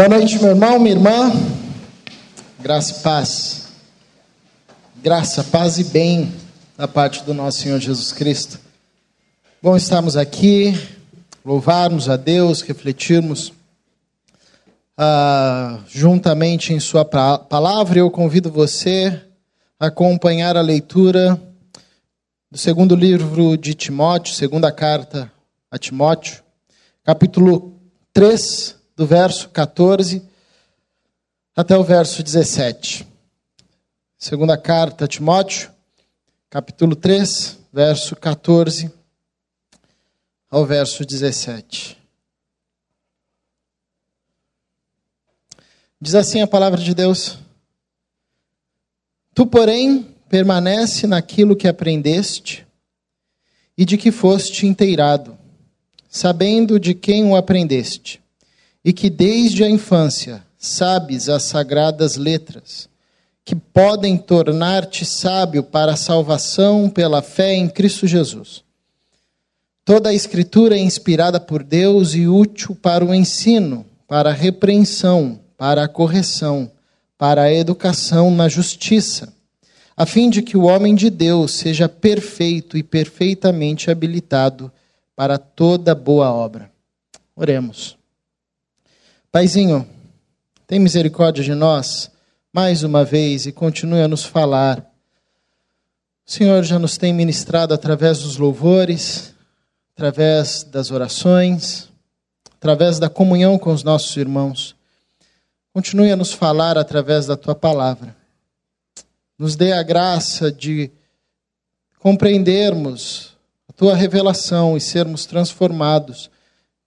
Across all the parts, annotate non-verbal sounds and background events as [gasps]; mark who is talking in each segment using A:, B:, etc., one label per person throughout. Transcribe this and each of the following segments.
A: Boa noite, meu irmão, minha irmã. Graça e paz. Graça, paz e bem da parte do nosso Senhor Jesus Cristo. Bom estarmos aqui, louvarmos a Deus, refletirmos ah, juntamente em Sua palavra. Eu convido você a acompanhar a leitura do segundo livro de Timóteo, segunda carta a Timóteo, capítulo 3 do verso 14 até o verso 17. Segunda carta a Timóteo, capítulo 3, verso 14 ao verso 17. Diz assim a palavra de Deus: Tu, porém, permanece naquilo que aprendeste e de que foste inteirado, sabendo de quem o aprendeste e que desde a infância sabes as sagradas letras, que podem tornar-te sábio para a salvação pela fé em Cristo Jesus. Toda a Escritura é inspirada por Deus e útil para o ensino, para a repreensão, para a correção, para a educação na justiça, a fim de que o homem de Deus seja perfeito e perfeitamente habilitado para toda boa obra. Oremos. Paizinho, tem misericórdia de nós mais uma vez e continue a nos falar. O Senhor já nos tem ministrado através dos louvores, através das orações, através da comunhão com os nossos irmãos. Continue a nos falar através da tua palavra. Nos dê a graça de compreendermos a tua revelação e sermos transformados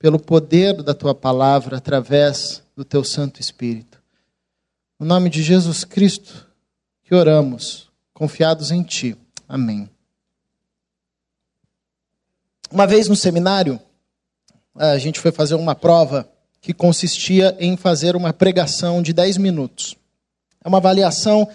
A: pelo poder da tua palavra através do teu Santo Espírito. No nome de Jesus Cristo que oramos, confiados em ti. Amém. Uma vez no seminário, a gente foi fazer uma prova que consistia em fazer uma pregação de 10 minutos. É uma avaliação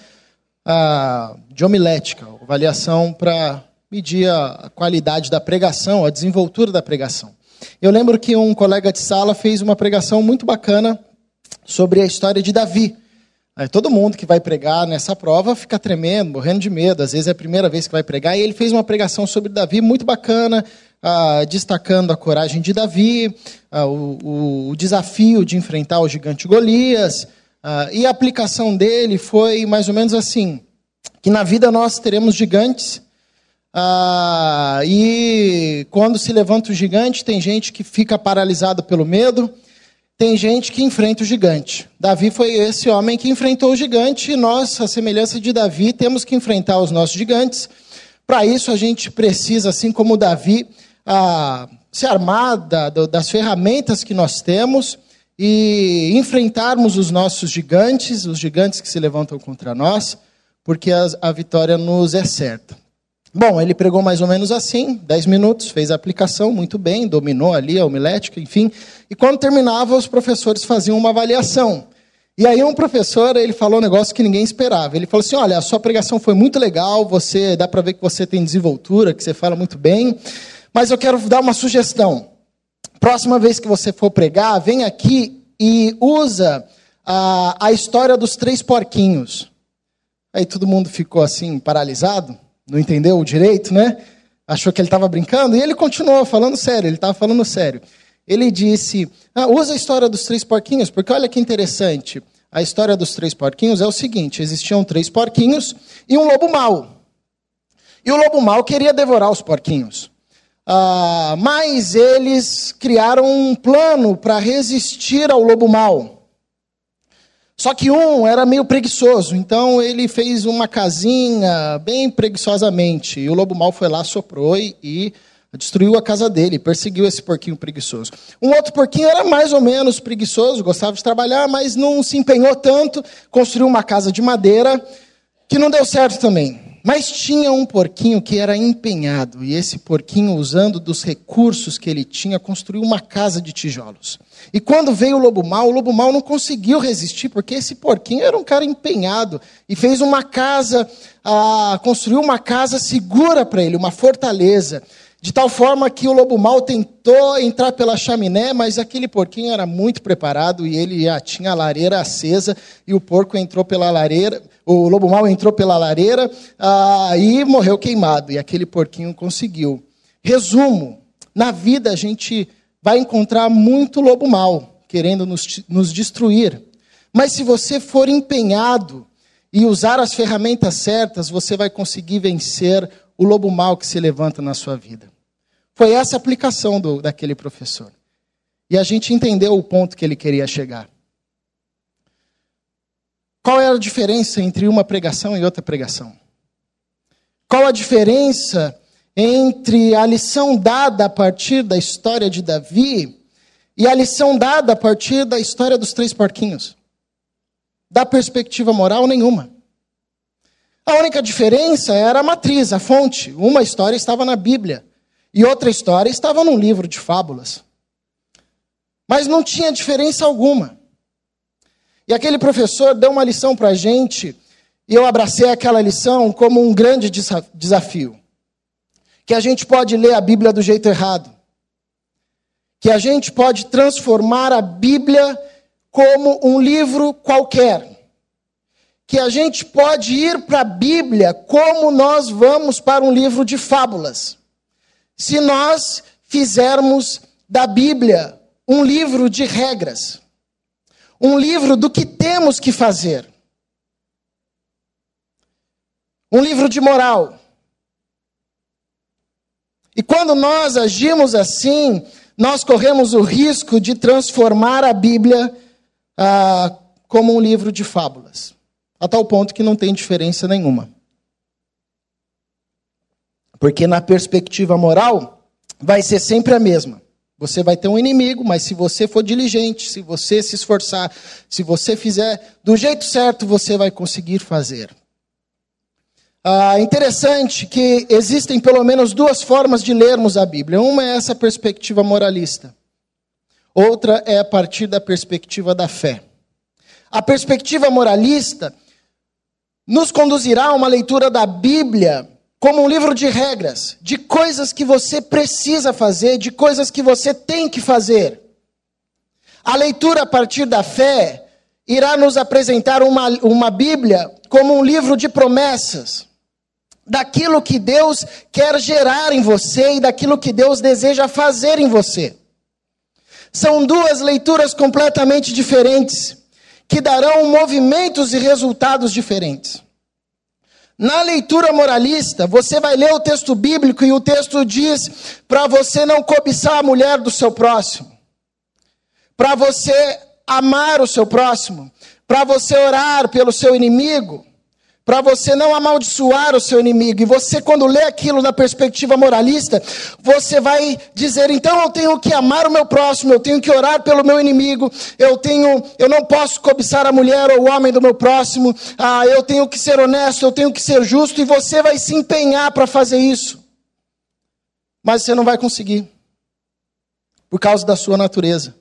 A: ah, de homilética, avaliação para medir a qualidade da pregação, a desenvoltura da pregação. Eu lembro que um colega de sala fez uma pregação muito bacana sobre a história de Davi. Todo mundo que vai pregar nessa prova fica tremendo, morrendo de medo. Às vezes é a primeira vez que vai pregar. E ele fez uma pregação sobre Davi muito bacana, ah, destacando a coragem de Davi, ah, o, desafio de enfrentar o gigante Golias. Ah, e a aplicação dele foi mais ou menos assim: que na vida nós teremos gigantes ah, e quando se levanta o gigante, tem gente que fica paralisado pelo medo, tem gente que enfrenta o gigante. Davi foi esse homem que enfrentou o gigante, e nós, a semelhança de Davi, temos que enfrentar os nossos gigantes. Para isso, a gente precisa, assim como Davi, ah, se armar da, das ferramentas que nós temos e enfrentarmos os nossos gigantes, os gigantes que se levantam contra nós, porque a, a vitória nos é certa. Bom, ele pregou mais ou menos assim, 10 minutos, fez a aplicação muito bem, dominou ali a homilética, enfim. E quando terminava, os professores faziam uma avaliação. E aí um professor, ele falou um negócio que ninguém esperava. Ele falou assim: "Olha, a sua pregação foi muito legal, você dá para ver que você tem desenvoltura, que você fala muito bem, mas eu quero dar uma sugestão. Próxima vez que você for pregar, vem aqui e usa a, a história dos três porquinhos." Aí todo mundo ficou assim paralisado não entendeu direito, né? Achou que ele estava brincando e ele continuou falando sério, ele estava falando sério. Ele disse: ah, usa a história dos três porquinhos, porque olha que interessante. A história dos três porquinhos é o seguinte: existiam três porquinhos e um lobo mau. E o lobo mau queria devorar os porquinhos. Ah, mas eles criaram um plano para resistir ao lobo mau. Só que um era meio preguiçoso, então ele fez uma casinha bem preguiçosamente. E o lobo mal foi lá, soprou e, e destruiu a casa dele, perseguiu esse porquinho preguiçoso. Um outro porquinho era mais ou menos preguiçoso, gostava de trabalhar, mas não se empenhou tanto, construiu uma casa de madeira, que não deu certo também. Mas tinha um porquinho que era empenhado, e esse porquinho, usando dos recursos que ele tinha, construiu uma casa de tijolos. E quando veio o lobo mau, o lobo mau não conseguiu resistir, porque esse porquinho era um cara empenhado e fez uma casa, ah, construiu uma casa segura para ele, uma fortaleza. De tal forma que o lobo mal tentou entrar pela chaminé, mas aquele porquinho era muito preparado e ele já tinha a lareira acesa e o porco entrou pela lareira, o lobo mal entrou pela lareira ah, e morreu queimado e aquele porquinho conseguiu. Resumo: na vida a gente vai encontrar muito lobo mal querendo nos, nos destruir, mas se você for empenhado e usar as ferramentas certas, você vai conseguir vencer o lobo mau que se levanta na sua vida. Foi essa a aplicação do, daquele professor. E a gente entendeu o ponto que ele queria chegar. Qual era a diferença entre uma pregação e outra pregação? Qual a diferença entre a lição dada a partir da história de Davi e a lição dada a partir da história dos três porquinhos? Da perspectiva moral, nenhuma. A única diferença era a matriz, a fonte. Uma história estava na Bíblia e outra história estava num livro de fábulas. Mas não tinha diferença alguma. E aquele professor deu uma lição para a gente e eu abracei aquela lição como um grande desafio. Que a gente pode ler a Bíblia do jeito errado. Que a gente pode transformar a Bíblia como um livro qualquer que a gente pode ir para a Bíblia como nós vamos para um livro de fábulas. Se nós fizermos da Bíblia um livro de regras, um livro do que temos que fazer, um livro de moral. E quando nós agimos assim, nós corremos o risco de transformar a Bíblia ah, como um livro de fábulas a tal ponto que não tem diferença nenhuma. Porque na perspectiva moral, vai ser sempre a mesma. Você vai ter um inimigo, mas se você for diligente, se você se esforçar, se você fizer do jeito certo, você vai conseguir fazer. Ah, interessante que existem pelo menos duas formas de lermos a Bíblia. Uma é essa perspectiva moralista, outra é a partir da perspectiva da fé. A perspectiva moralista nos conduzirá a uma leitura da Bíblia como um livro de regras, de coisas que você precisa fazer, de coisas que você tem que fazer. A leitura a partir da fé irá nos apresentar uma, uma Bíblia como um livro de promessas, daquilo que Deus quer gerar em você e daquilo que Deus deseja fazer em você. São duas leituras completamente diferentes que darão movimentos e resultados diferentes. Na leitura moralista, você vai ler o texto bíblico e o texto diz para você não cobiçar a mulher do seu próximo, para você amar o seu próximo, para você orar pelo seu inimigo, para você não amaldiçoar o seu inimigo. E você, quando lê aquilo na perspectiva moralista, você vai dizer: então eu tenho que amar o meu próximo, eu tenho que orar pelo meu inimigo, eu tenho, eu não posso cobiçar a mulher ou o homem do meu próximo, ah, eu tenho que ser honesto, eu tenho que ser justo, e você vai se empenhar para fazer isso. Mas você não vai conseguir, por causa da sua natureza.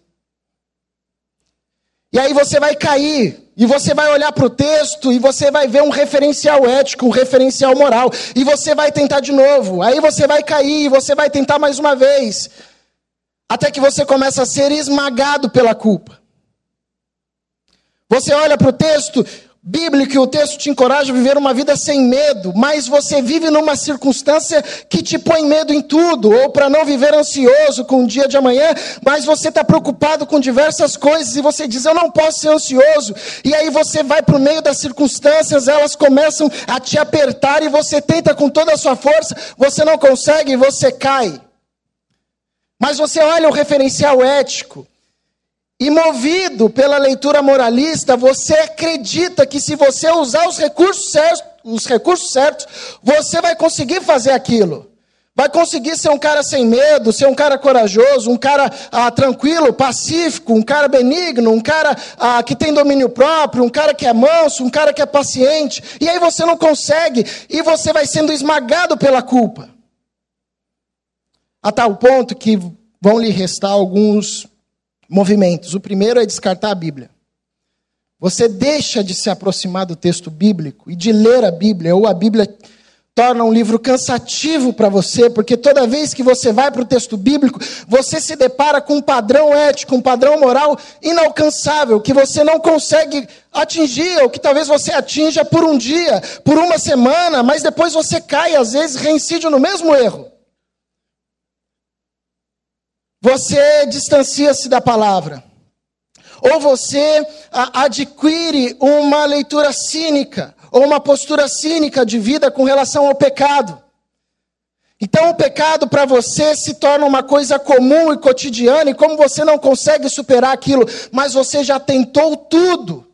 A: E aí você vai cair e você vai olhar para o texto e você vai ver um referencial ético, um referencial moral. E você vai tentar de novo. Aí você vai cair e você vai tentar mais uma vez. Até que você começa a ser esmagado pela culpa. Você olha para o texto bíblico e o texto te encoraja a viver uma vida sem medo, mas você vive numa circunstância que te põe medo em tudo, ou para não viver ansioso com o dia de amanhã, mas você está preocupado com diversas coisas e você diz: Eu não posso ser ansioso, e aí você vai para o meio das circunstâncias, elas começam a te apertar e você tenta com toda a sua força, você não consegue e você cai. Mas você olha o referencial ético. E movido pela leitura moralista, você acredita que se você usar os recursos certos, os recursos certos, você vai conseguir fazer aquilo. Vai conseguir ser um cara sem medo, ser um cara corajoso, um cara ah, tranquilo, pacífico, um cara benigno, um cara ah, que tem domínio próprio, um cara que é manso, um cara que é paciente. E aí você não consegue e você vai sendo esmagado pela culpa. A tal ponto que vão lhe restar alguns movimentos. O primeiro é descartar a Bíblia. Você deixa de se aproximar do texto bíblico e de ler a Bíblia, ou a Bíblia torna um livro cansativo para você, porque toda vez que você vai para o texto bíblico, você se depara com um padrão ético, um padrão moral inalcançável, que você não consegue atingir, ou que talvez você atinja por um dia, por uma semana, mas depois você cai, às vezes reincide no mesmo erro. Você distancia-se da palavra. Ou você adquire uma leitura cínica ou uma postura cínica de vida com relação ao pecado. Então o pecado para você se torna uma coisa comum e cotidiana, e como você não consegue superar aquilo, mas você já tentou tudo,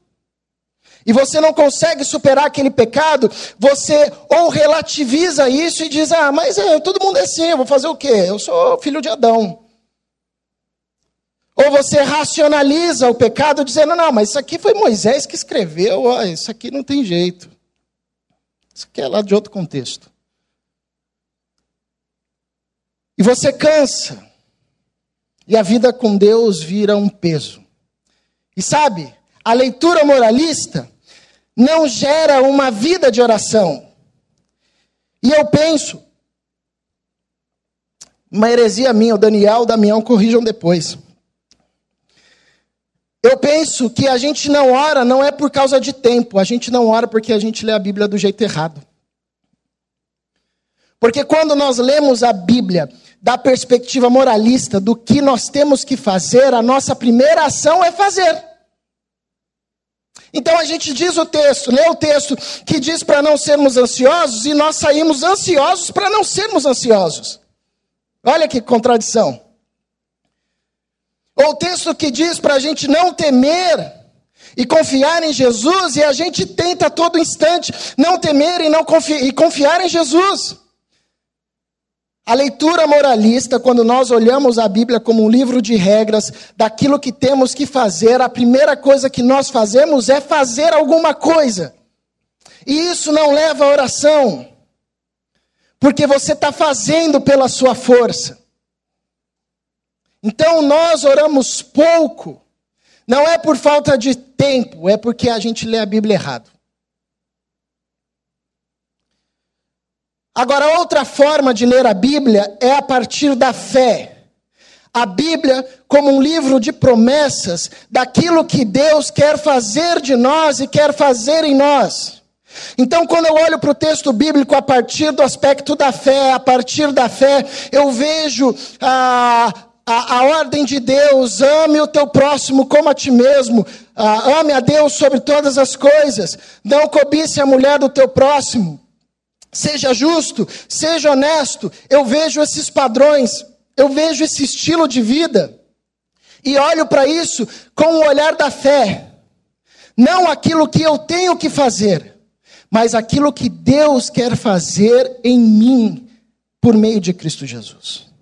A: e você não consegue superar aquele pecado, você ou relativiza isso e diz: Ah, mas é, todo mundo é assim, eu vou fazer o quê? Eu sou filho de Adão. Ou você racionaliza o pecado dizendo: não, mas isso aqui foi Moisés que escreveu, ó, isso aqui não tem jeito. Isso aqui é lá de outro contexto. E você cansa. E a vida com Deus vira um peso. E sabe, a leitura moralista não gera uma vida de oração. E eu penso, uma heresia minha, o Daniel, o Damião corrijam depois. Eu penso que a gente não ora não é por causa de tempo, a gente não ora porque a gente lê a Bíblia do jeito errado. Porque quando nós lemos a Bíblia da perspectiva moralista do que nós temos que fazer, a nossa primeira ação é fazer. Então a gente diz o texto, lê o texto que diz para não sermos ansiosos e nós saímos ansiosos para não sermos ansiosos. Olha que contradição. Ou o texto que diz para a gente não temer e confiar em Jesus, e a gente tenta a todo instante não temer e, não confi e confiar em Jesus. A leitura moralista, quando nós olhamos a Bíblia como um livro de regras daquilo que temos que fazer, a primeira coisa que nós fazemos é fazer alguma coisa. E isso não leva à oração, porque você está fazendo pela sua força. Então nós oramos pouco, não é por falta de tempo, é porque a gente lê a Bíblia errado. Agora, outra forma de ler a Bíblia é a partir da fé. A Bíblia como um livro de promessas daquilo que Deus quer fazer de nós e quer fazer em nós. Então, quando eu olho para o texto bíblico a partir do aspecto da fé, a partir da fé, eu vejo a ah, a, a, ordem de Deus, ame o teu próximo como a ti mesmo, ah, ame a Deus sobre todas as coisas, não cobice a mulher do teu próximo, seja justo, seja honesto. Eu vejo esses padrões, eu vejo esse estilo de vida, e olho para isso com o olhar da fé, não aquilo que eu tenho que fazer, mas aquilo que Deus quer fazer em mim por meio de Cristo Jesus.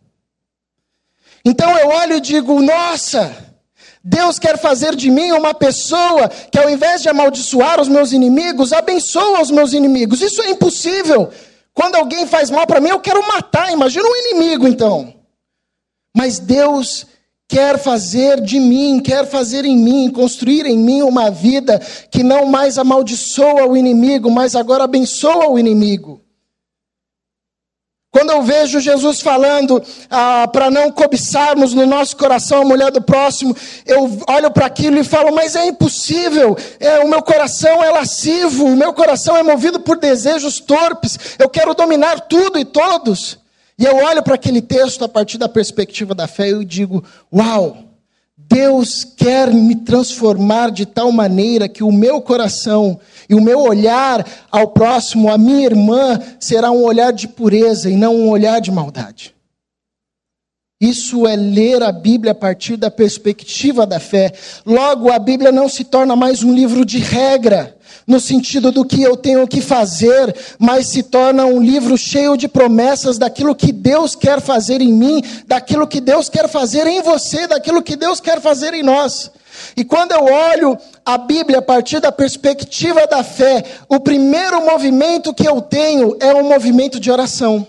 A: Então eu olho e digo: nossa, Deus quer fazer de mim uma pessoa que, ao invés de amaldiçoar os meus inimigos, abençoa os meus inimigos. Isso é impossível. Quando alguém faz mal para mim, eu quero matar. Imagina um inimigo, então. Mas Deus quer fazer de mim, quer fazer em mim, construir em mim uma vida que não mais amaldiçoa o inimigo, mas agora abençoa o inimigo. Quando eu vejo Jesus falando ah, para não cobiçarmos no nosso coração a mulher do próximo, eu olho para aquilo e falo, mas é impossível, é, o meu coração é lascivo, o meu coração é movido por desejos torpes, eu quero dominar tudo e todos. E eu olho para aquele texto a partir da perspectiva da fé e digo, uau, Deus quer me transformar de tal maneira que o meu coração e o meu olhar ao próximo, a minha irmã, será um olhar de pureza e não um olhar de maldade. Isso é ler a Bíblia a partir da perspectiva da fé. Logo, a Bíblia não se torna mais um livro de regra, no sentido do que eu tenho que fazer, mas se torna um livro cheio de promessas daquilo que Deus quer fazer em mim, daquilo que Deus quer fazer em você, daquilo que Deus quer fazer em nós. E quando eu olho a Bíblia a partir da perspectiva da fé, o primeiro movimento que eu tenho é um movimento de oração.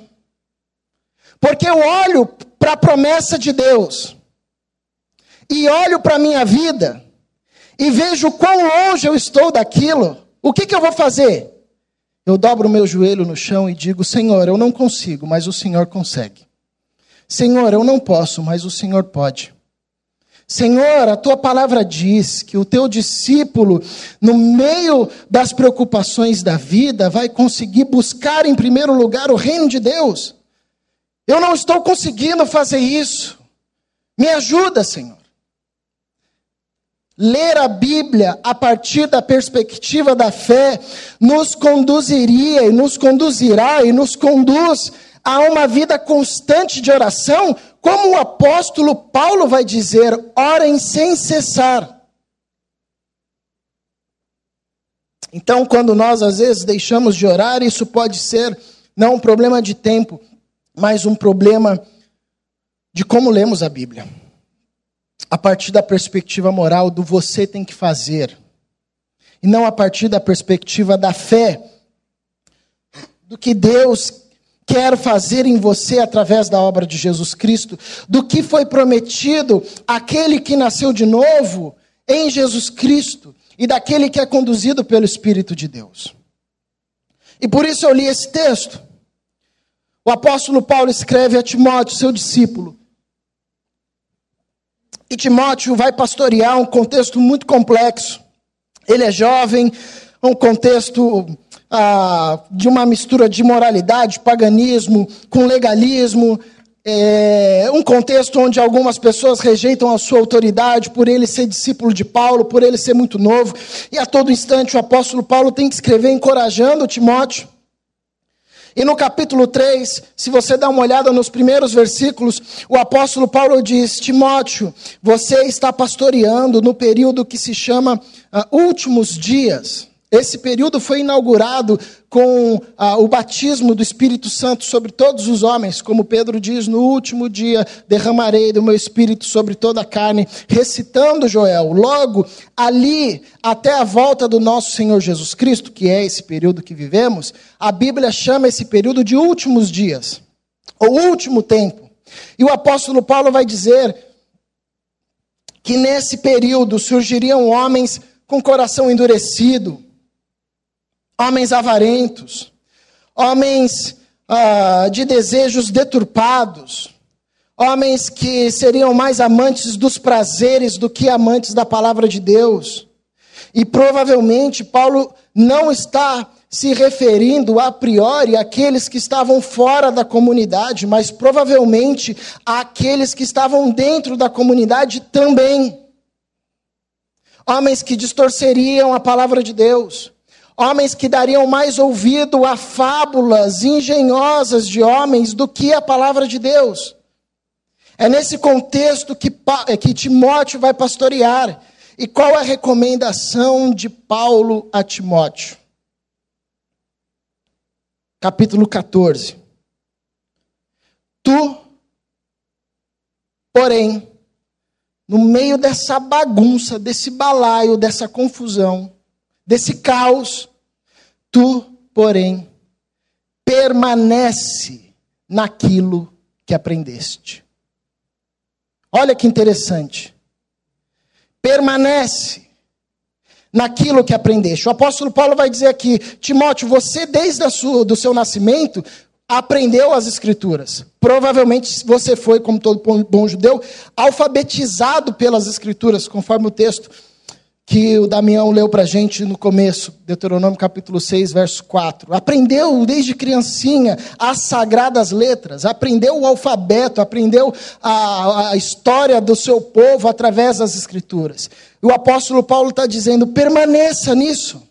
A: Porque eu olho para a promessa de Deus, e olho para a minha vida, e vejo quão longe eu estou daquilo, o que, que eu vou fazer? eu dobro o meu joelho no chão e digo: Senhor, eu não consigo, mas o Senhor consegue. Senhor, eu não posso, mas o Senhor pode. Senhor, a tua palavra diz que o teu discípulo, no meio das preocupações da vida, vai conseguir buscar em primeiro lugar o reino de Deus. Eu não estou conseguindo fazer isso. Me ajuda, Senhor. Ler a Bíblia a partir da perspectiva da fé nos conduziria e nos conduzirá e nos conduz a uma vida constante de oração, como o apóstolo Paulo vai dizer: orem sem cessar. Então, quando nós às vezes deixamos de orar, isso pode ser não um problema de tempo, mas um problema de como lemos a Bíblia a partir da perspectiva moral do você tem que fazer, e não a partir da perspectiva da fé, do que Deus quer fazer em você através da obra de Jesus Cristo, do que foi prometido aquele que nasceu de novo em Jesus Cristo e daquele que é conduzido pelo Espírito de Deus. E por isso eu li esse texto. O apóstolo Paulo escreve a Timóteo, seu discípulo, e Timóteo vai pastorear um contexto muito complexo. Ele é jovem, um contexto ah, de uma mistura de moralidade, paganismo, com legalismo, é, um contexto onde algumas pessoas rejeitam a sua autoridade por ele ser discípulo de Paulo, por ele ser muito novo, e a todo instante o apóstolo Paulo tem que escrever encorajando Timóteo. E no capítulo 3, se você dá uma olhada nos primeiros versículos, o apóstolo Paulo diz: Timóteo, você está pastoreando no período que se chama uh, últimos dias. Esse período foi inaugurado com ah, o batismo do Espírito Santo sobre todos os homens, como Pedro diz: no último dia derramarei do meu Espírito sobre toda a carne, recitando Joel. Logo, ali, até a volta do nosso Senhor Jesus Cristo, que é esse período que vivemos, a Bíblia chama esse período de últimos dias, ou último tempo. E o apóstolo Paulo vai dizer que nesse período surgiriam homens com coração endurecido homens avarentos, homens ah, de desejos deturpados, homens que seriam mais amantes dos prazeres do que amantes da palavra de Deus. E provavelmente Paulo não está se referindo a priori àqueles que estavam fora da comunidade, mas provavelmente àqueles que estavam dentro da comunidade também. Homens que distorceriam a palavra de Deus, Homens que dariam mais ouvido a fábulas engenhosas de homens do que a palavra de Deus. É nesse contexto que, é que Timóteo vai pastorear. E qual a recomendação de Paulo a Timóteo? Capítulo 14. Tu, porém, no meio dessa bagunça, desse balaio, dessa confusão, desse caos. Tu, porém, permanece naquilo que aprendeste. Olha que interessante. Permanece naquilo que aprendeste. O apóstolo Paulo vai dizer aqui, Timóteo, você desde o seu nascimento aprendeu as escrituras. Provavelmente você foi, como todo bom judeu, alfabetizado pelas escrituras, conforme o texto que o Damião leu para a gente no começo, Deuteronômio capítulo 6, verso 4. Aprendeu desde criancinha as sagradas letras, aprendeu o alfabeto, aprendeu a, a história do seu povo através das escrituras. E o apóstolo Paulo está dizendo: permaneça nisso.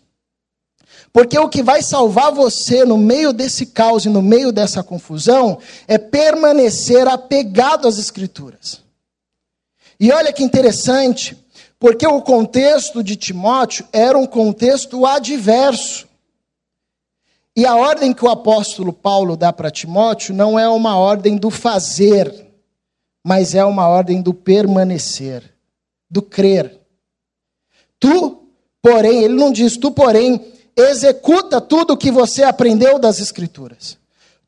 A: Porque o que vai salvar você no meio desse caos e no meio dessa confusão é permanecer apegado às Escrituras. E olha que interessante, porque o contexto de Timóteo era um contexto adverso. E a ordem que o apóstolo Paulo dá para Timóteo não é uma ordem do fazer, mas é uma ordem do permanecer, do crer. Tu, porém, ele não diz, tu, porém, executa tudo o que você aprendeu das Escrituras.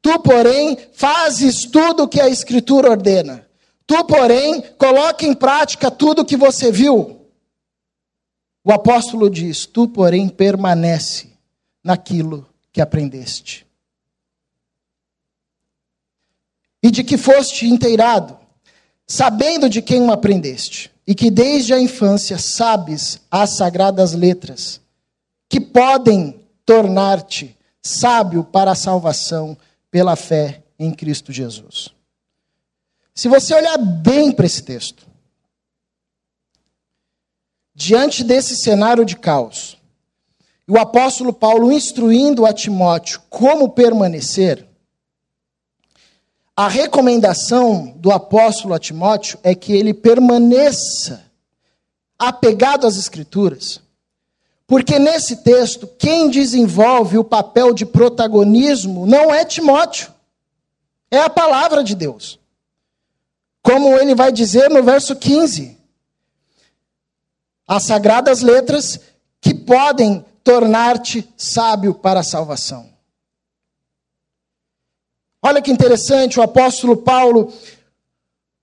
A: Tu, porém, fazes tudo o que a Escritura ordena. Tu, porém, coloca em prática tudo o que você viu. O apóstolo diz: Tu, porém, permanece naquilo que aprendeste. E de que foste inteirado, sabendo de quem o aprendeste, e que desde a infância sabes as sagradas letras, que podem tornar-te sábio para a salvação pela fé em Cristo Jesus. Se você olhar bem para esse texto, diante desse cenário de caos, o apóstolo Paulo instruindo a Timóteo como permanecer, a recomendação do apóstolo a Timóteo é que ele permaneça apegado às Escrituras. Porque nesse texto, quem desenvolve o papel de protagonismo não é Timóteo, é a palavra de Deus. Como ele vai dizer no verso 15: as sagradas letras que podem tornar-te sábio para a salvação. Olha que interessante, o apóstolo Paulo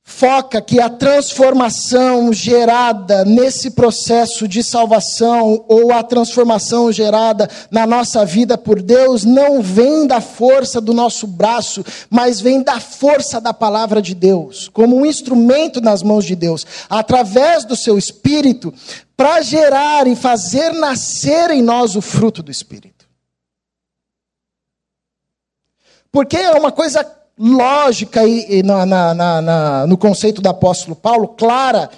A: foca que a transformação gerada nesse processo de salvação ou a transformação gerada na nossa vida por Deus não vem da força do nosso braço, mas vem da força da palavra de Deus, como um instrumento nas mãos de Deus, através do seu espírito, para gerar e fazer nascer em nós o fruto do espírito. Porque é uma coisa lógica e, na, na, na, no conceito do apóstolo Paulo, clara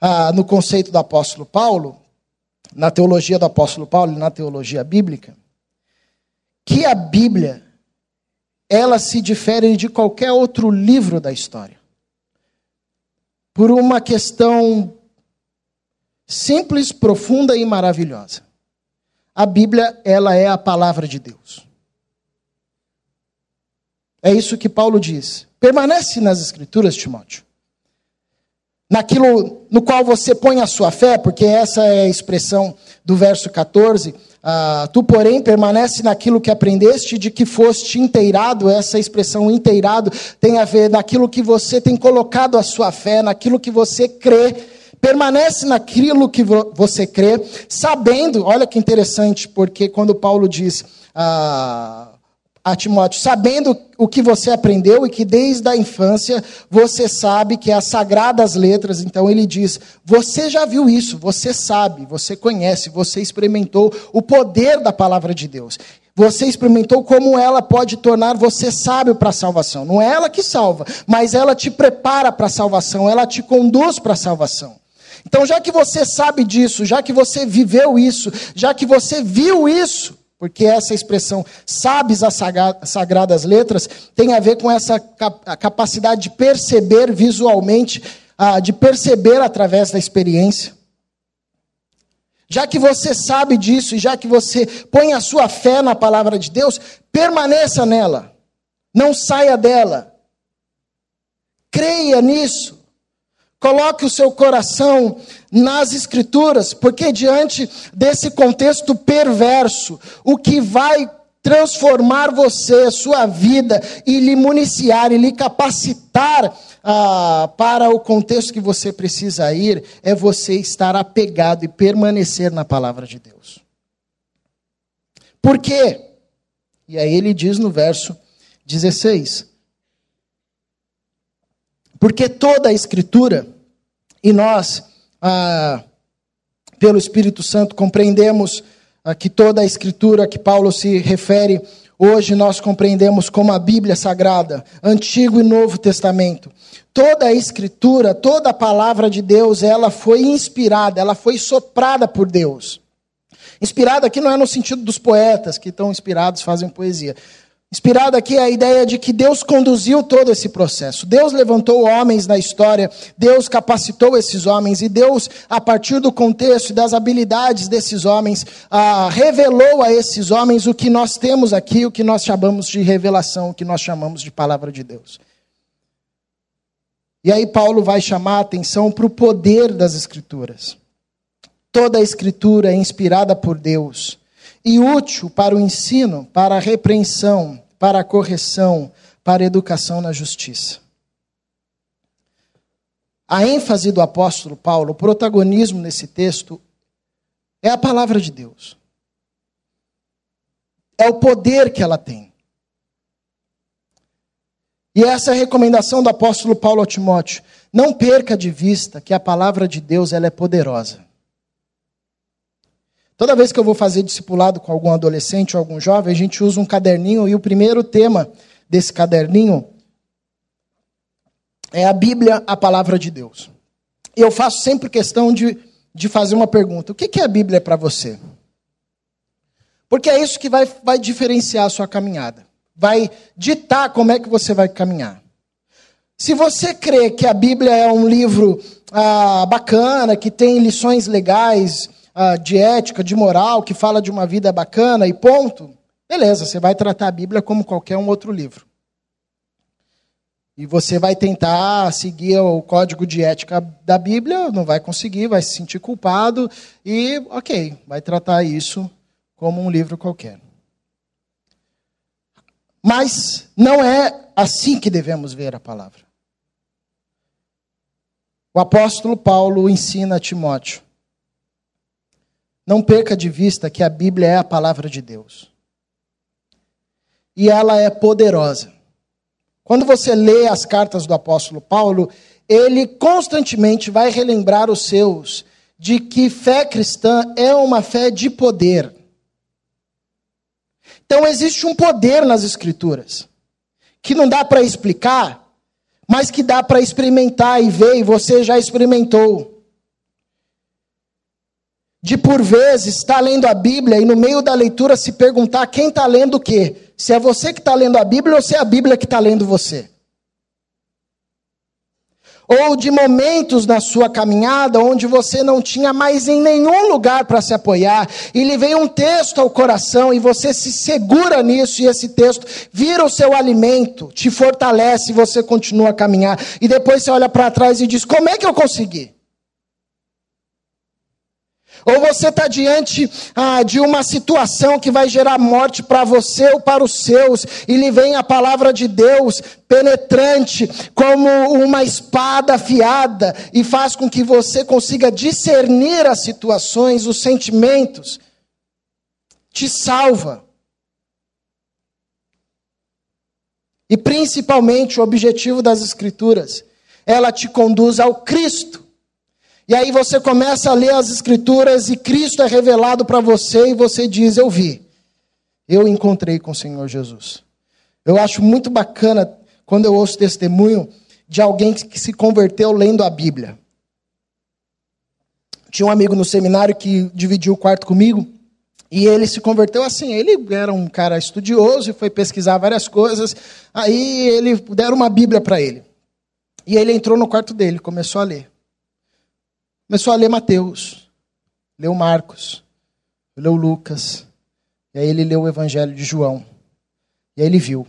A: ah, no conceito do apóstolo Paulo, na teologia do apóstolo Paulo e na teologia bíblica, que a Bíblia ela se difere de qualquer outro livro da história. Por uma questão simples, profunda e maravilhosa. A Bíblia, ela é a palavra de Deus. É isso que Paulo diz. Permanece nas Escrituras, Timóteo. Naquilo no qual você põe a sua fé, porque essa é a expressão do verso 14. Ah, tu, porém, permanece naquilo que aprendeste, de que foste inteirado. Essa expressão inteirado tem a ver naquilo que você tem colocado a sua fé, naquilo que você crê. Permanece naquilo que você crê, sabendo, olha que interessante, porque quando Paulo diz. Ah, a Timóteo, sabendo o que você aprendeu e que desde a infância você sabe que é as sagradas letras, então ele diz: você já viu isso, você sabe, você conhece, você experimentou o poder da palavra de Deus. Você experimentou como ela pode tornar você sábio para a salvação. Não é ela que salva, mas ela te prepara para a salvação, ela te conduz para a salvação. Então, já que você sabe disso, já que você viveu isso, já que você viu isso, porque essa expressão, sabes as sagradas letras, tem a ver com essa capacidade de perceber visualmente, de perceber através da experiência. Já que você sabe disso e já que você põe a sua fé na palavra de Deus, permaneça nela, não saia dela. Creia nisso. Coloque o seu coração nas Escrituras, porque diante desse contexto perverso, o que vai transformar você, sua vida, e lhe municiar, e lhe capacitar ah, para o contexto que você precisa ir, é você estar apegado e permanecer na palavra de Deus. Por quê? E aí ele diz no verso 16: porque toda a Escritura, e nós, ah, pelo Espírito Santo, compreendemos ah, que toda a Escritura que Paulo se refere, hoje nós compreendemos como a Bíblia Sagrada, Antigo e Novo Testamento. Toda a Escritura, toda a palavra de Deus, ela foi inspirada, ela foi soprada por Deus. Inspirada aqui não é no sentido dos poetas que estão inspirados, fazem poesia. Inspirado aqui é a ideia de que Deus conduziu todo esse processo. Deus levantou homens na história, Deus capacitou esses homens e Deus, a partir do contexto e das habilidades desses homens, ah, revelou a esses homens o que nós temos aqui, o que nós chamamos de revelação, o que nós chamamos de palavra de Deus. E aí Paulo vai chamar a atenção para o poder das Escrituras. Toda a Escritura é inspirada por Deus e útil para o ensino, para a repreensão, para a correção, para a educação na justiça. A ênfase do apóstolo Paulo, o protagonismo nesse texto, é a palavra de Deus. é o poder que ela tem. E essa é a recomendação do apóstolo Paulo a Timóteo. Não perca de vista que a palavra de Deus ela é poderosa. Toda vez que eu vou fazer discipulado com algum adolescente ou algum jovem, a gente usa um caderninho e o primeiro tema desse caderninho é a Bíblia, a palavra de Deus. E eu faço sempre questão de, de fazer uma pergunta: o que é a Bíblia para você? Porque é isso que vai, vai diferenciar a sua caminhada. Vai ditar como é que você vai caminhar. Se você crê que a Bíblia é um livro ah, bacana, que tem lições legais de ética, de moral, que fala de uma vida bacana e ponto, beleza, você vai tratar a Bíblia como qualquer um outro livro. E você vai tentar seguir o código de ética da Bíblia, não vai conseguir, vai se sentir culpado e, ok, vai tratar isso como um livro qualquer. Mas não é assim que devemos ver a palavra. O apóstolo Paulo ensina a Timóteo: não perca de vista que a Bíblia é a palavra de Deus. E ela é poderosa. Quando você lê as cartas do apóstolo Paulo, ele constantemente vai relembrar os seus de que fé cristã é uma fé de poder. Então existe um poder nas escrituras que não dá para explicar, mas que dá para experimentar e ver, e você já experimentou. De por vezes estar tá lendo a Bíblia e no meio da leitura se perguntar quem está lendo o quê? Se é você que está lendo a Bíblia ou se é a Bíblia que está lendo você ou de momentos na sua caminhada onde você não tinha mais em nenhum lugar para se apoiar, e lhe vem um texto ao coração e você se segura nisso, e esse texto vira o seu alimento, te fortalece e você continua a caminhar. E depois você olha para trás e diz: Como é que eu consegui? Ou você está diante ah, de uma situação que vai gerar morte para você ou para os seus, e lhe vem a palavra de Deus penetrante, como uma espada afiada, e faz com que você consiga discernir as situações, os sentimentos, te salva. E principalmente o objetivo das Escrituras, ela te conduz ao Cristo. E aí você começa a ler as Escrituras e Cristo é revelado para você e você diz: Eu vi, eu encontrei com o Senhor Jesus. Eu acho muito bacana quando eu ouço testemunho de alguém que se converteu lendo a Bíblia. Tinha um amigo no seminário que dividiu o quarto comigo. E ele se converteu assim. Ele era um cara estudioso e foi pesquisar várias coisas. Aí ele deram uma Bíblia para ele. E ele entrou no quarto dele, começou a ler. Começou a ler Mateus, leu Marcos, leu Lucas, e aí ele leu o Evangelho de João. E aí ele viu.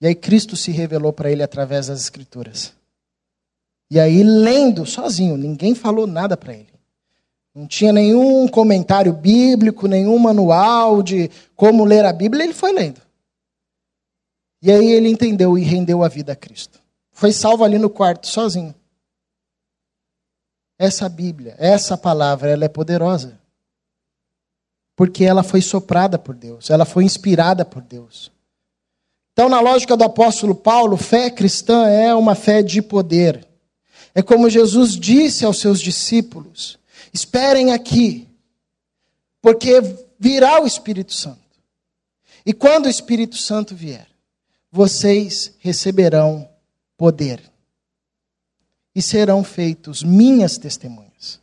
A: E aí Cristo se revelou para ele através das Escrituras. E aí, lendo sozinho, ninguém falou nada para ele. Não tinha nenhum comentário bíblico, nenhum manual de como ler a Bíblia, ele foi lendo. E aí ele entendeu e rendeu a vida a Cristo. Foi salvo ali no quarto, sozinho. Essa Bíblia, essa palavra, ela é poderosa. Porque ela foi soprada por Deus, ela foi inspirada por Deus. Então, na lógica do apóstolo Paulo, fé cristã é uma fé de poder. É como Jesus disse aos seus discípulos: esperem aqui, porque virá o Espírito Santo. E quando o Espírito Santo vier, vocês receberão poder e serão feitos minhas testemunhas.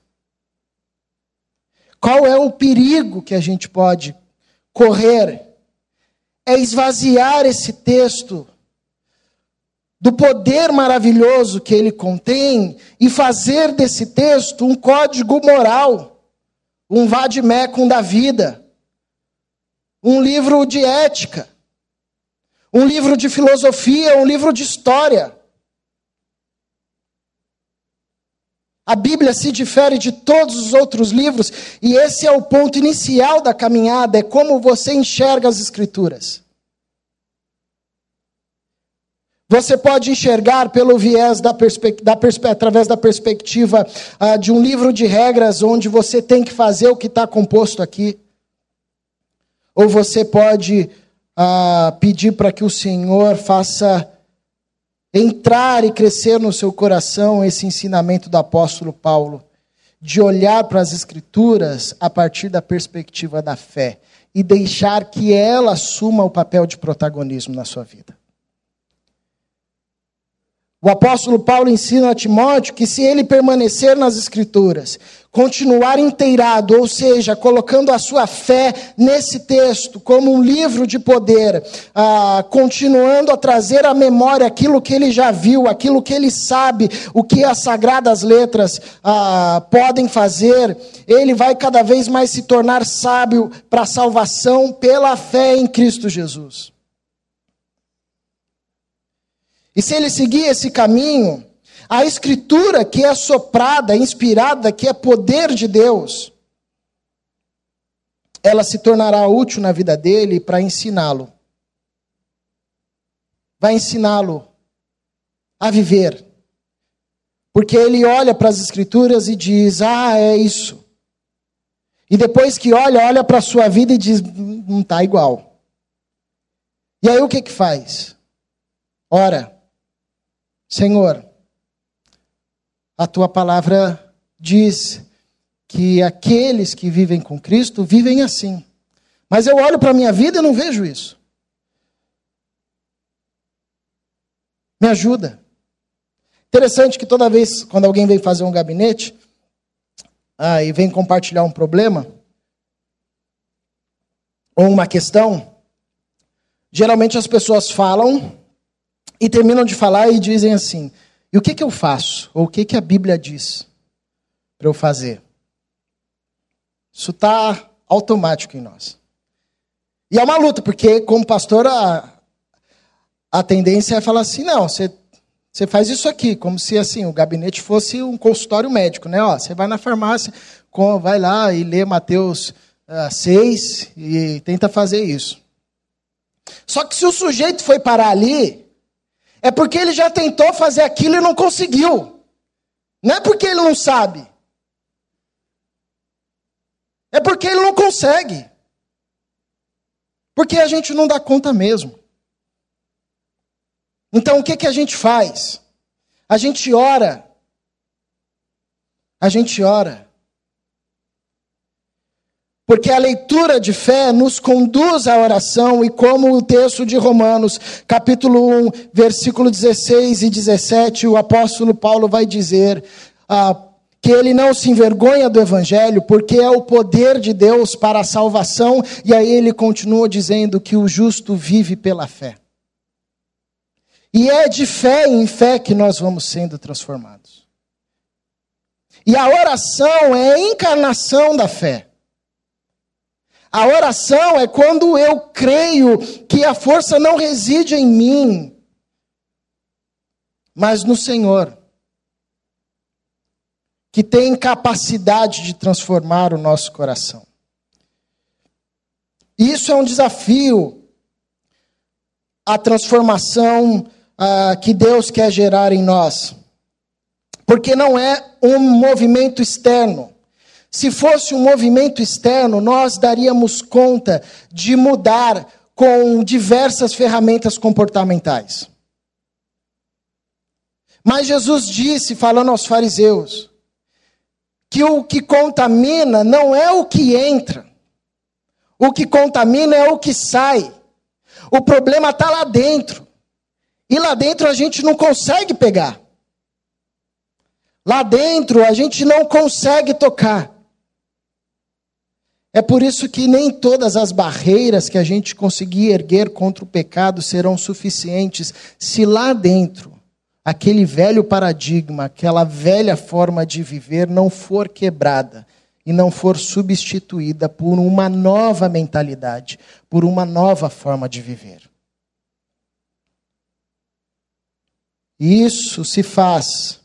A: Qual é o perigo que a gente pode correr? É esvaziar esse texto do poder maravilhoso que ele contém e fazer desse texto um código moral, um vademecum da vida, um livro de ética, um livro de filosofia, um livro de história. A Bíblia se difere de todos os outros livros, e esse é o ponto inicial da caminhada, é como você enxerga as Escrituras. Você pode enxergar pelo viés da, da através da perspectiva uh, de um livro de regras onde você tem que fazer o que está composto aqui. Ou você pode ah, pedir para que o Senhor faça entrar e crescer no seu coração esse ensinamento do apóstolo Paulo, de olhar para as Escrituras a partir da perspectiva da fé e deixar que ela assuma o papel de protagonismo na sua vida. O apóstolo Paulo ensina a Timóteo que se ele permanecer nas Escrituras, continuar inteirado, ou seja, colocando a sua fé nesse texto como um livro de poder, ah, continuando a trazer à memória aquilo que ele já viu, aquilo que ele sabe, o que as sagradas letras ah, podem fazer, ele vai cada vez mais se tornar sábio para a salvação pela fé em Cristo Jesus. E se ele seguir esse caminho, a escritura que é soprada, inspirada, que é poder de Deus, ela se tornará útil na vida dele para ensiná-lo. Vai ensiná-lo a viver. Porque ele olha para as escrituras e diz: "Ah, é isso". E depois que olha, olha para a sua vida e diz: "Não está igual". E aí o que que faz? Ora, Senhor, a tua palavra diz que aqueles que vivem com Cristo vivem assim. Mas eu olho para a minha vida e não vejo isso. Me ajuda. Interessante que toda vez quando alguém vem fazer um gabinete ah, e vem compartilhar um problema ou uma questão, geralmente as pessoas falam e terminam de falar e dizem assim: e o que, que eu faço? Ou o que, que a Bíblia diz para eu fazer? Isso está automático em nós. E é uma luta, porque como pastor a, a tendência é falar assim: não, você. Você faz isso aqui, como se assim o gabinete fosse um consultório médico, né? Ó, você vai na farmácia, vai lá e lê Mateus uh, ah, 6 e tenta fazer isso. Só que se o sujeito foi parar ali, é porque ele já tentou fazer aquilo e não conseguiu. Não é porque ele não sabe. É porque ele não consegue. Porque a gente não dá conta mesmo. Então o que, que a gente faz? A gente ora. A gente ora. Porque a leitura de fé nos conduz à oração, e como o texto de Romanos, capítulo 1, versículo 16 e 17, o apóstolo Paulo vai dizer ah, que ele não se envergonha do evangelho, porque é o poder de Deus para a salvação, e aí ele continua dizendo que o justo vive pela fé. E é de fé em fé que nós vamos sendo transformados. E a oração é a encarnação da fé. A oração é quando eu creio que a força não reside em mim, mas no Senhor, que tem capacidade de transformar o nosso coração. Isso é um desafio, a transformação ah, que Deus quer gerar em nós, porque não é um movimento externo. Se fosse um movimento externo, nós daríamos conta de mudar com diversas ferramentas comportamentais. Mas Jesus disse, falando aos fariseus, que o que contamina não é o que entra, o que contamina é o que sai. O problema está lá dentro. E lá dentro a gente não consegue pegar. Lá dentro a gente não consegue tocar. É por isso que nem todas as barreiras que a gente conseguir erguer contra o pecado serão suficientes se lá dentro aquele velho paradigma, aquela velha forma de viver não for quebrada e não for substituída por uma nova mentalidade, por uma nova forma de viver. Isso se faz,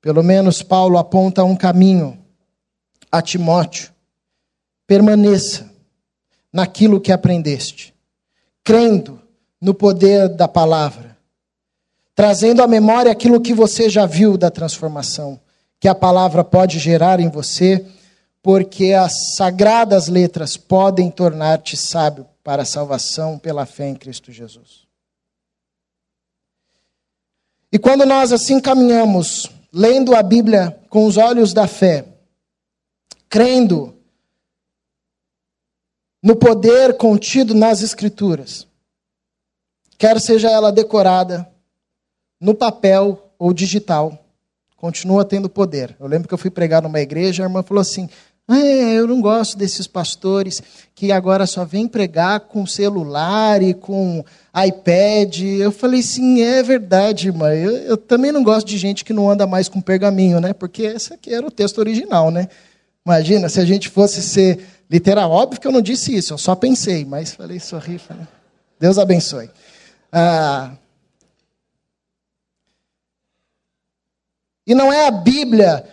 A: pelo menos Paulo aponta um caminho a Timóteo permaneça naquilo que aprendeste, crendo no poder da palavra, trazendo à memória aquilo que você já viu da transformação que a palavra pode gerar em você, porque as sagradas letras podem tornar-te sábio para a salvação pela fé em Cristo Jesus. E quando nós assim caminhamos, lendo a Bíblia com os olhos da fé, crendo no poder contido nas Escrituras, quer seja ela decorada, no papel ou digital, continua tendo poder. Eu lembro que eu fui pregar numa igreja, a irmã falou assim: é, eu não gosto desses pastores que agora só vêm pregar com celular e com iPad. Eu falei, sim, é verdade, irmã. Eu, eu, também não gosto de gente que não anda mais com pergaminho, né? Porque esse aqui era o texto original, né? Imagina se a gente fosse ser literal. Óbvio que eu não disse isso, eu só pensei, mas falei, sorri, falei. Deus abençoe. Ah, e não é a Bíblia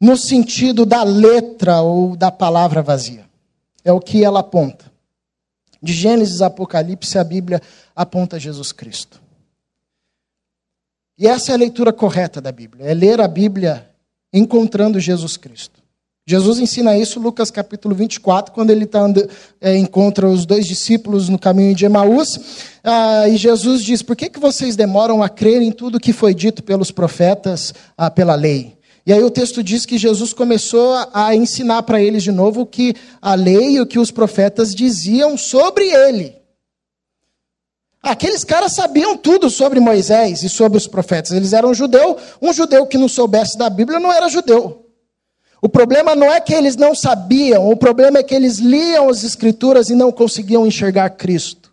A: no sentido da letra ou da palavra vazia. É o que ela aponta. De Gênesis a Apocalipse, a Bíblia aponta Jesus Cristo. E essa é a leitura correta da Bíblia, é ler a Bíblia encontrando Jesus Cristo. Jesus ensina isso Lucas capítulo 24, quando ele tá é, encontra os dois discípulos no caminho de Emaús. Ah, e Jesus diz: Por que, que vocês demoram a crer em tudo que foi dito pelos profetas, ah, pela lei? E aí o texto diz que Jesus começou a ensinar para eles de novo o que a lei e o que os profetas diziam sobre ele. Aqueles caras sabiam tudo sobre Moisés e sobre os profetas. Eles eram judeu. Um judeu que não soubesse da Bíblia não era judeu. O problema não é que eles não sabiam, o problema é que eles liam as Escrituras e não conseguiam enxergar Cristo.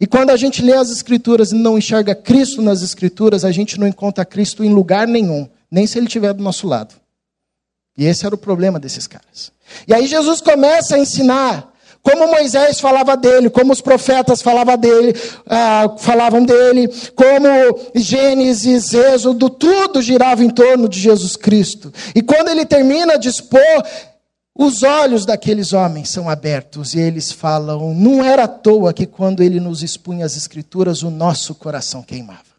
A: E quando a gente lê as Escrituras e não enxerga Cristo nas Escrituras, a gente não encontra Cristo em lugar nenhum nem se ele estiver do nosso lado. E esse era o problema desses caras. E aí Jesus começa a ensinar como Moisés falava dele, como os profetas falavam dele, ah, falavam dele, como Gênesis, Êxodo, tudo girava em torno de Jesus Cristo. E quando ele termina de expor, os olhos daqueles homens são abertos e eles falam: não era à toa que quando ele nos expunha as Escrituras, o nosso coração queimava.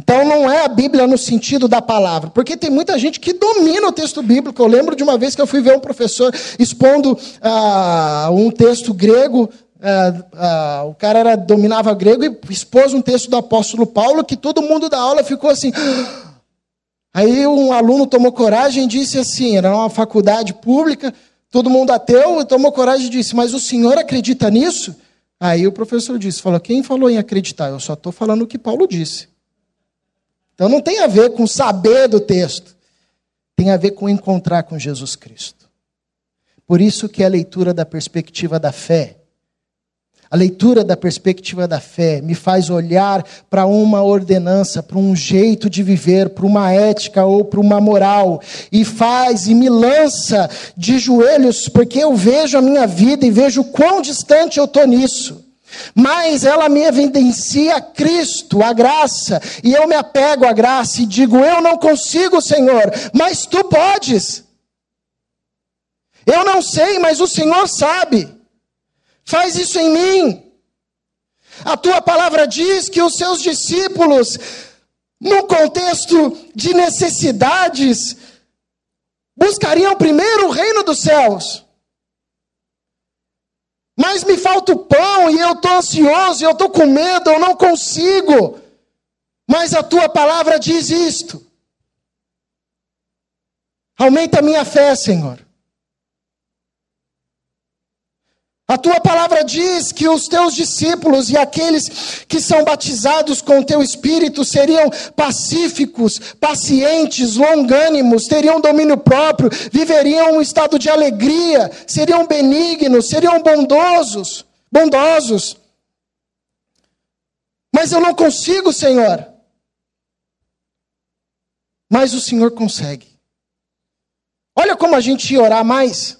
A: Então não é a Bíblia no sentido da palavra, porque tem muita gente que domina o texto bíblico. Eu lembro de uma vez que eu fui ver um professor expondo ah, um texto grego. Ah, ah, o cara era, dominava grego e expôs um texto do apóstolo Paulo que todo mundo da aula ficou assim. [gasps] Aí um aluno tomou coragem e disse assim: era uma faculdade pública, todo mundo ateu, tomou coragem e disse: Mas o senhor acredita nisso? Aí o professor disse: falou, Quem falou em acreditar? Eu só estou falando o que Paulo disse. Então não tem a ver com saber do texto, tem a ver com encontrar com Jesus Cristo. Por isso que a leitura da perspectiva da fé, a leitura da perspectiva da fé me faz olhar para uma ordenança, para um jeito de viver, para uma ética ou para uma moral, e faz e me lança de joelhos, porque eu vejo a minha vida e vejo quão distante eu estou nisso. Mas ela me evidencia Cristo, a graça, e eu me apego à graça e digo: Eu não consigo, Senhor, mas tu podes. Eu não sei, mas o Senhor sabe. Faz isso em mim. A tua palavra diz que os seus discípulos, num contexto de necessidades, buscariam primeiro o reino dos céus. Mas me falta o pão e eu estou ansioso, eu estou com medo, eu não consigo. Mas a tua palavra diz isto. Aumenta a minha fé, Senhor. A tua palavra diz que os teus discípulos e aqueles que são batizados com o teu espírito seriam pacíficos, pacientes, longânimos, teriam domínio próprio, viveriam um estado de alegria, seriam benignos, seriam bondosos, bondosos. Mas eu não consigo, Senhor. Mas o Senhor consegue. Olha como a gente orar mais.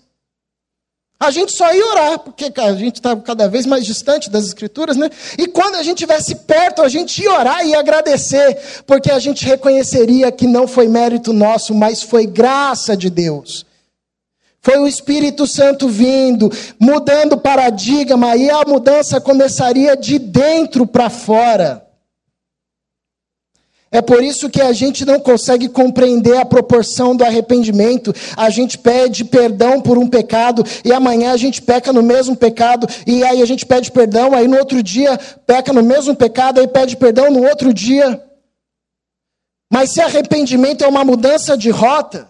A: A gente só ia orar, porque a gente estava tá cada vez mais distante das Escrituras, né? E quando a gente estivesse perto, a gente ia orar e agradecer, porque a gente reconheceria que não foi mérito nosso, mas foi graça de Deus. Foi o Espírito Santo vindo, mudando paradigma, e a mudança começaria de dentro para fora. É por isso que a gente não consegue compreender a proporção do arrependimento. A gente pede perdão por um pecado e amanhã a gente peca no mesmo pecado e aí a gente pede perdão, aí no outro dia peca no mesmo pecado, aí pede perdão no outro dia. Mas se arrependimento é uma mudança de rota,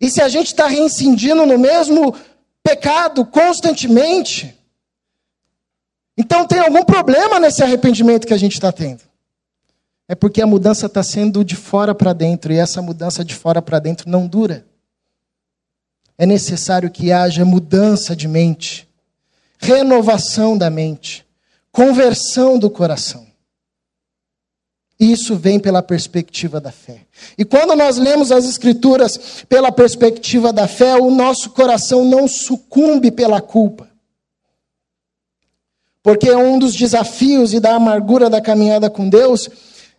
A: e se a gente está reincidindo no mesmo pecado constantemente, então tem algum problema nesse arrependimento que a gente está tendo. É porque a mudança está sendo de fora para dentro e essa mudança de fora para dentro não dura. É necessário que haja mudança de mente, renovação da mente, conversão do coração. Isso vem pela perspectiva da fé. E quando nós lemos as Escrituras pela perspectiva da fé, o nosso coração não sucumbe pela culpa. Porque um dos desafios e da amargura da caminhada com Deus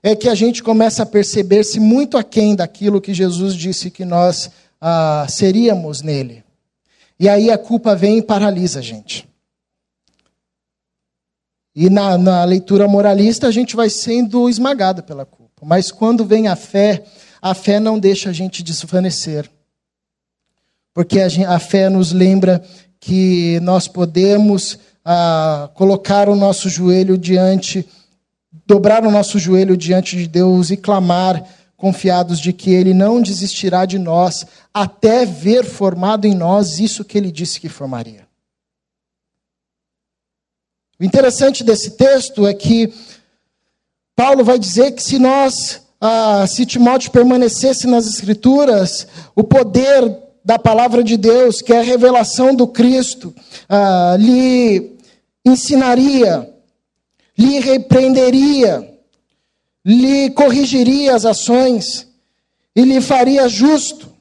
A: é que a gente começa a perceber-se muito aquém daquilo que Jesus disse que nós ah, seríamos nele. E aí a culpa vem e paralisa a gente. E na, na leitura moralista a gente vai sendo esmagado pela culpa. Mas quando vem a fé, a fé não deixa a gente desvanecer. Porque a, a fé nos lembra que nós podemos ah, colocar o nosso joelho diante dobrar o nosso joelho diante de Deus e clamar, confiados de que Ele não desistirá de nós, até ver formado em nós isso que Ele disse que formaria. O interessante desse texto é que Paulo vai dizer que se nós, ah, se Timóteo permanecesse nas Escrituras, o poder da palavra de Deus, que é a revelação do Cristo, ah, lhe ensinaria lhe repreenderia, lhe corrigiria as ações e lhe faria justo.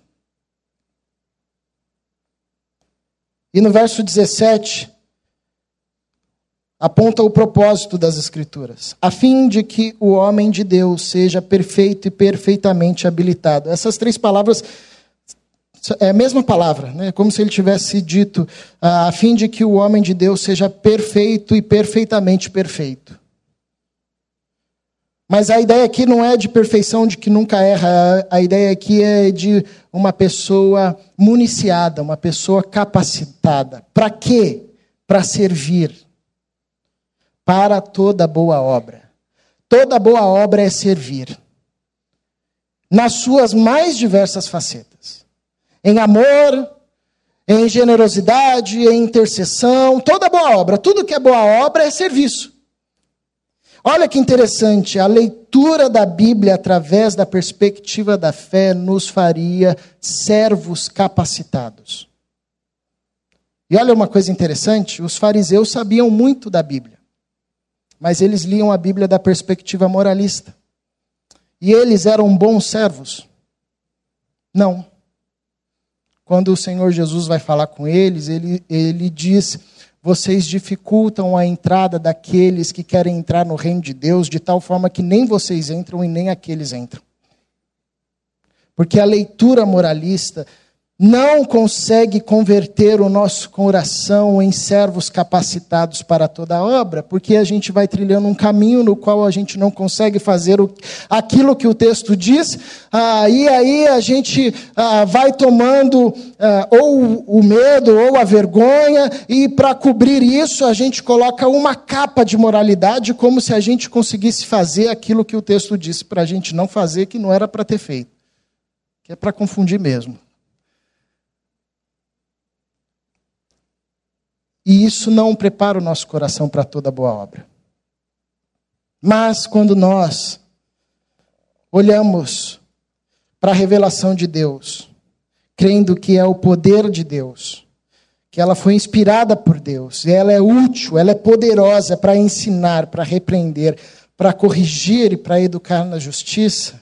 A: E no verso 17, aponta o propósito das Escrituras, a fim de que o homem de Deus seja perfeito e perfeitamente habilitado. Essas três palavras é a mesma palavra, né? como se ele tivesse dito, a fim de que o homem de Deus seja perfeito e perfeitamente perfeito. Mas a ideia aqui não é de perfeição, de que nunca erra, a ideia aqui é de uma pessoa municiada, uma pessoa capacitada. Para quê? Para servir. Para toda boa obra. Toda boa obra é servir. Nas suas mais diversas facetas em amor, em generosidade, em intercessão, toda boa obra, tudo que é boa obra é serviço. Olha que interessante, a leitura da Bíblia através da perspectiva da fé nos faria servos capacitados. E olha uma coisa interessante: os fariseus sabiam muito da Bíblia, mas eles liam a Bíblia da perspectiva moralista. E eles eram bons servos? Não. Quando o Senhor Jesus vai falar com eles, ele, ele diz: Vocês dificultam a entrada daqueles que querem entrar no reino de Deus, de tal forma que nem vocês entram e nem aqueles entram. Porque a leitura moralista não consegue converter o nosso coração em servos capacitados para toda obra, porque a gente vai trilhando um caminho no qual a gente não consegue fazer o, aquilo que o texto diz, ah, e aí a gente ah, vai tomando ah, ou o medo ou a vergonha, e para cobrir isso a gente coloca uma capa de moralidade, como se a gente conseguisse fazer aquilo que o texto disse para a gente não fazer, que não era para ter feito, que é para confundir mesmo. E isso não prepara o nosso coração para toda boa obra. Mas quando nós olhamos para a revelação de Deus, crendo que é o poder de Deus, que ela foi inspirada por Deus, e ela é útil, ela é poderosa para ensinar, para repreender, para corrigir e para educar na justiça,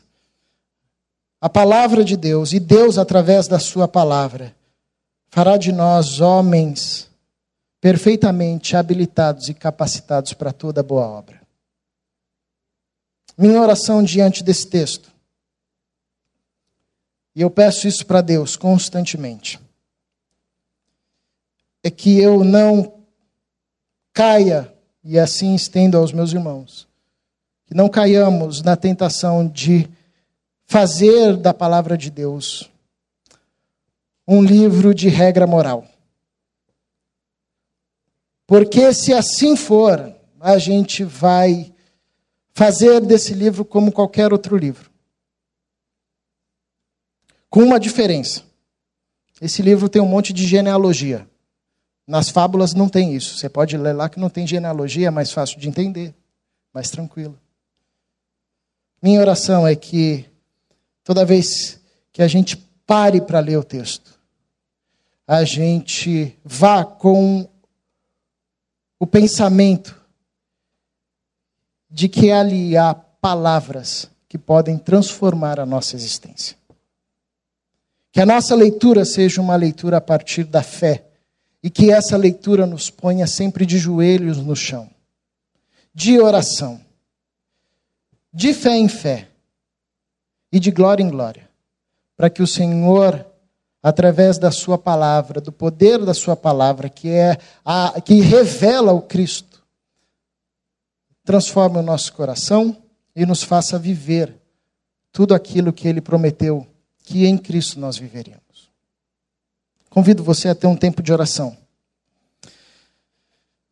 A: a palavra de Deus, e Deus, através da Sua palavra, fará de nós homens perfeitamente habilitados e capacitados para toda boa obra. Minha oração diante desse texto, e eu peço isso para Deus constantemente, é que eu não caia, e assim estendo aos meus irmãos, que não caiamos na tentação de fazer da palavra de Deus um livro de regra moral. Porque se assim for, a gente vai fazer desse livro como qualquer outro livro. Com uma diferença. Esse livro tem um monte de genealogia. Nas fábulas não tem isso. Você pode ler lá que não tem genealogia, é mais fácil de entender, mais tranquilo. Minha oração é que toda vez que a gente pare para ler o texto, a gente vá com o pensamento de que ali há palavras que podem transformar a nossa existência. Que a nossa leitura seja uma leitura a partir da fé e que essa leitura nos ponha sempre de joelhos no chão, de oração, de fé em fé e de glória em glória, para que o Senhor através da sua palavra, do poder da sua palavra, que é a que revela o Cristo, transforme o nosso coração e nos faça viver tudo aquilo que ele prometeu que em Cristo nós viveríamos. Convido você a ter um tempo de oração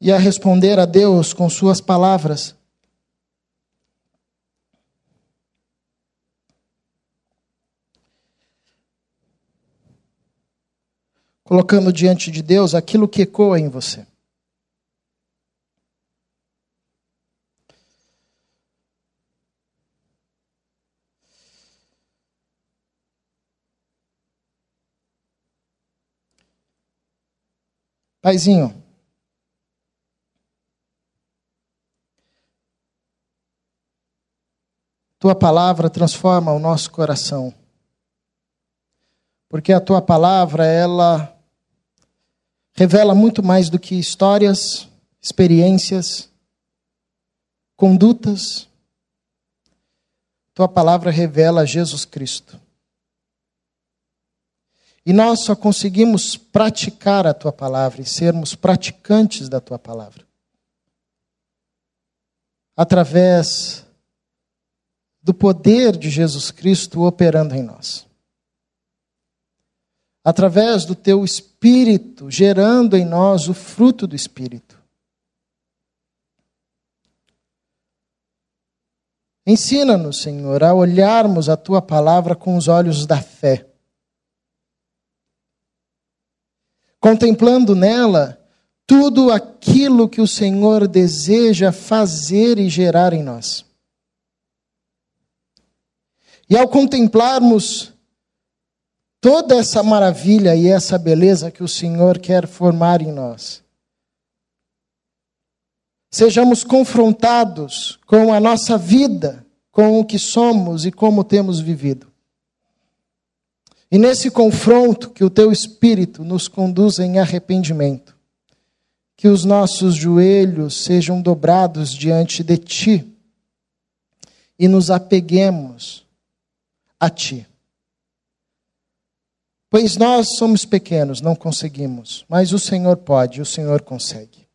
A: e a responder a Deus com suas palavras colocando diante de Deus aquilo que ecoa em você. Paizinho, tua palavra transforma o nosso coração. Porque a tua palavra, ela revela muito mais do que histórias, experiências, condutas. Tua palavra revela Jesus Cristo. E nós só conseguimos praticar a tua palavra e sermos praticantes da tua palavra através do poder de Jesus Cristo operando em nós através do teu espírito, gerando em nós o fruto do espírito. Ensina-nos, Senhor, a olharmos a tua palavra com os olhos da fé. Contemplando nela tudo aquilo que o Senhor deseja fazer e gerar em nós. E ao contemplarmos toda essa maravilha e essa beleza que o Senhor quer formar em nós. Sejamos confrontados com a nossa vida, com o que somos e como temos vivido. E nesse confronto, que o teu Espírito nos conduza em arrependimento, que os nossos joelhos sejam dobrados diante de Ti e nos apeguemos a Ti. Pois nós somos pequenos, não conseguimos, mas o Senhor pode, o Senhor consegue.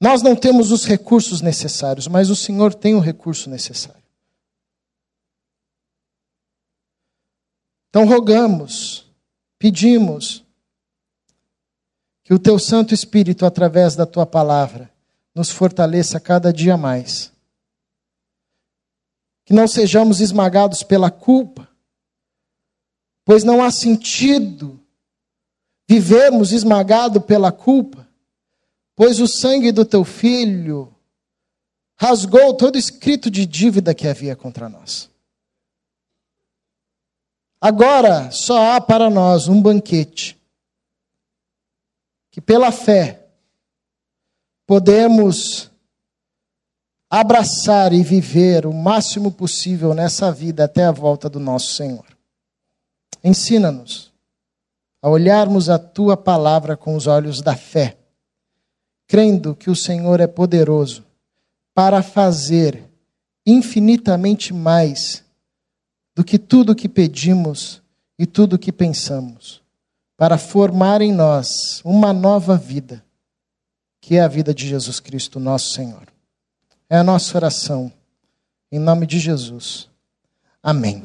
A: Nós não temos os recursos necessários, mas o Senhor tem o recurso necessário. Então rogamos, pedimos que o teu Santo Espírito, através da tua palavra, nos fortaleça cada dia mais. Que não sejamos esmagados pela culpa, pois não há sentido vivermos esmagado pela culpa, pois o sangue do teu filho rasgou todo escrito de dívida que havia contra nós. Agora só há para nós um banquete, que pela fé podemos abraçar e viver o máximo possível nessa vida até a volta do nosso Senhor. Ensina-nos a olharmos a tua palavra com os olhos da fé, crendo que o Senhor é poderoso para fazer infinitamente mais do que tudo o que pedimos e tudo o que pensamos, para formar em nós uma nova vida, que é a vida de Jesus Cristo, nosso Senhor. É a nossa oração. Em nome de Jesus. Amém.